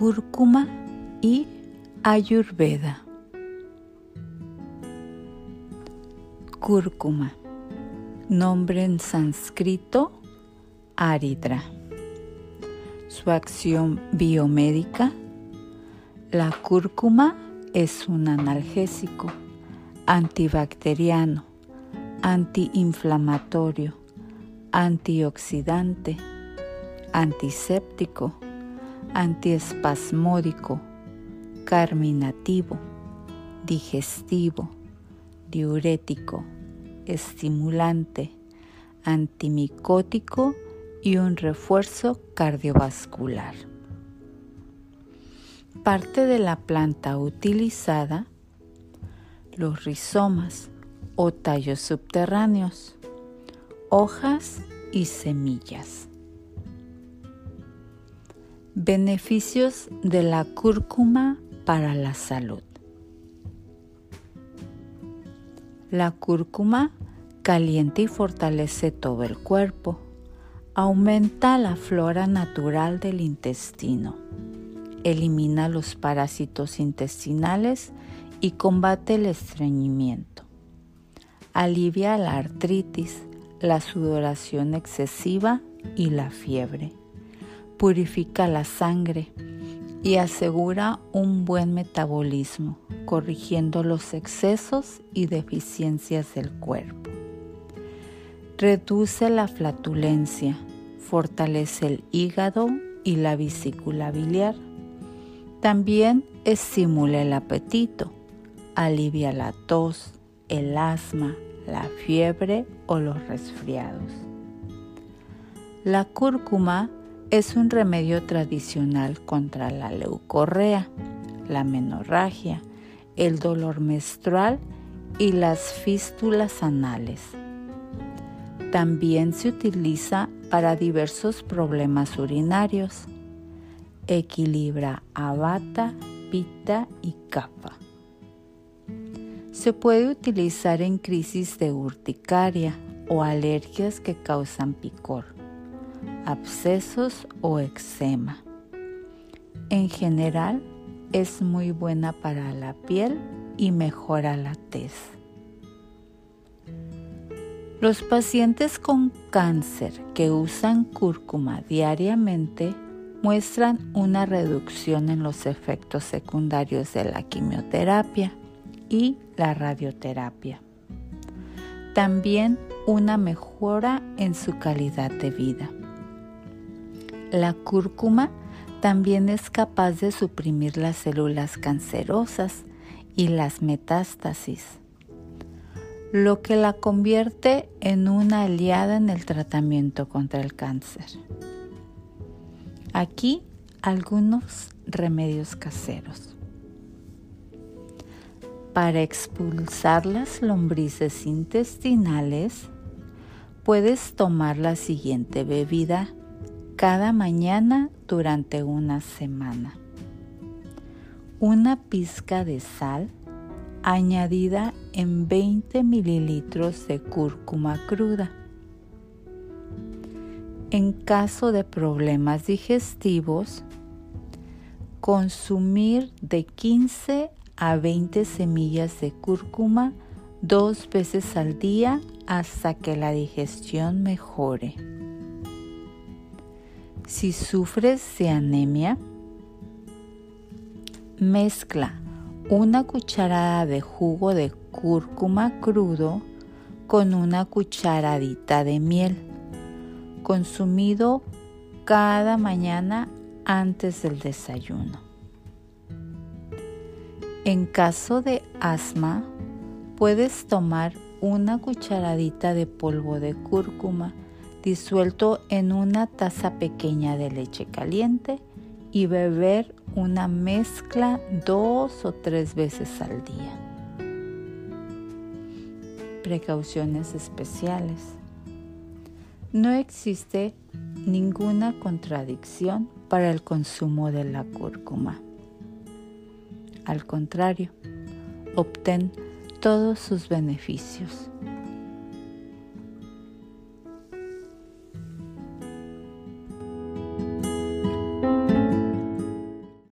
cúrcuma y Ayurveda. Cúrcuma, nombre en sánscrito Aridra. Su acción biomédica, la cúrcuma es un analgésico, antibacteriano, antiinflamatorio, antioxidante, antiséptico, antiespasmódico, carminativo, digestivo, diurético, estimulante, antimicótico y un refuerzo cardiovascular. Parte de la planta utilizada, los rizomas o tallos subterráneos, hojas y semillas. Beneficios de la cúrcuma para la salud. La cúrcuma calienta y fortalece todo el cuerpo. Aumenta la flora natural del intestino. Elimina los parásitos intestinales y combate el estreñimiento. Alivia la artritis, la sudoración excesiva y la fiebre. Purifica la sangre y asegura un buen metabolismo, corrigiendo los excesos y deficiencias del cuerpo. Reduce la flatulencia, fortalece el hígado y la vesícula biliar. También estimula el apetito, alivia la tos, el asma, la fiebre o los resfriados. La cúrcuma es un remedio tradicional contra la leucorrea, la menorragia, el dolor menstrual y las fístulas anales. También se utiliza para diversos problemas urinarios. Equilibra abata, pita y capa. Se puede utilizar en crisis de urticaria o alergias que causan picor abscesos o eczema. En general es muy buena para la piel y mejora la tez. Los pacientes con cáncer que usan cúrcuma diariamente muestran una reducción en los efectos secundarios de la quimioterapia y la radioterapia. También una mejora en su calidad de vida. La cúrcuma también es capaz de suprimir las células cancerosas y las metástasis, lo que la convierte en una aliada en el tratamiento contra el cáncer. Aquí algunos remedios caseros. Para expulsar las lombrices intestinales, puedes tomar la siguiente bebida cada mañana durante una semana. Una pizca de sal añadida en 20 mililitros de cúrcuma cruda. En caso de problemas digestivos, consumir de 15 a 20 semillas de cúrcuma dos veces al día hasta que la digestión mejore. Si sufres de anemia, mezcla una cucharada de jugo de cúrcuma crudo con una cucharadita de miel, consumido cada mañana antes del desayuno. En caso de asma, puedes tomar una cucharadita de polvo de cúrcuma disuelto en una taza pequeña de leche caliente y beber una mezcla dos o tres veces al día. Precauciones especiales. No existe ninguna contradicción para el consumo de la cúrcuma. Al contrario, obtén todos sus beneficios.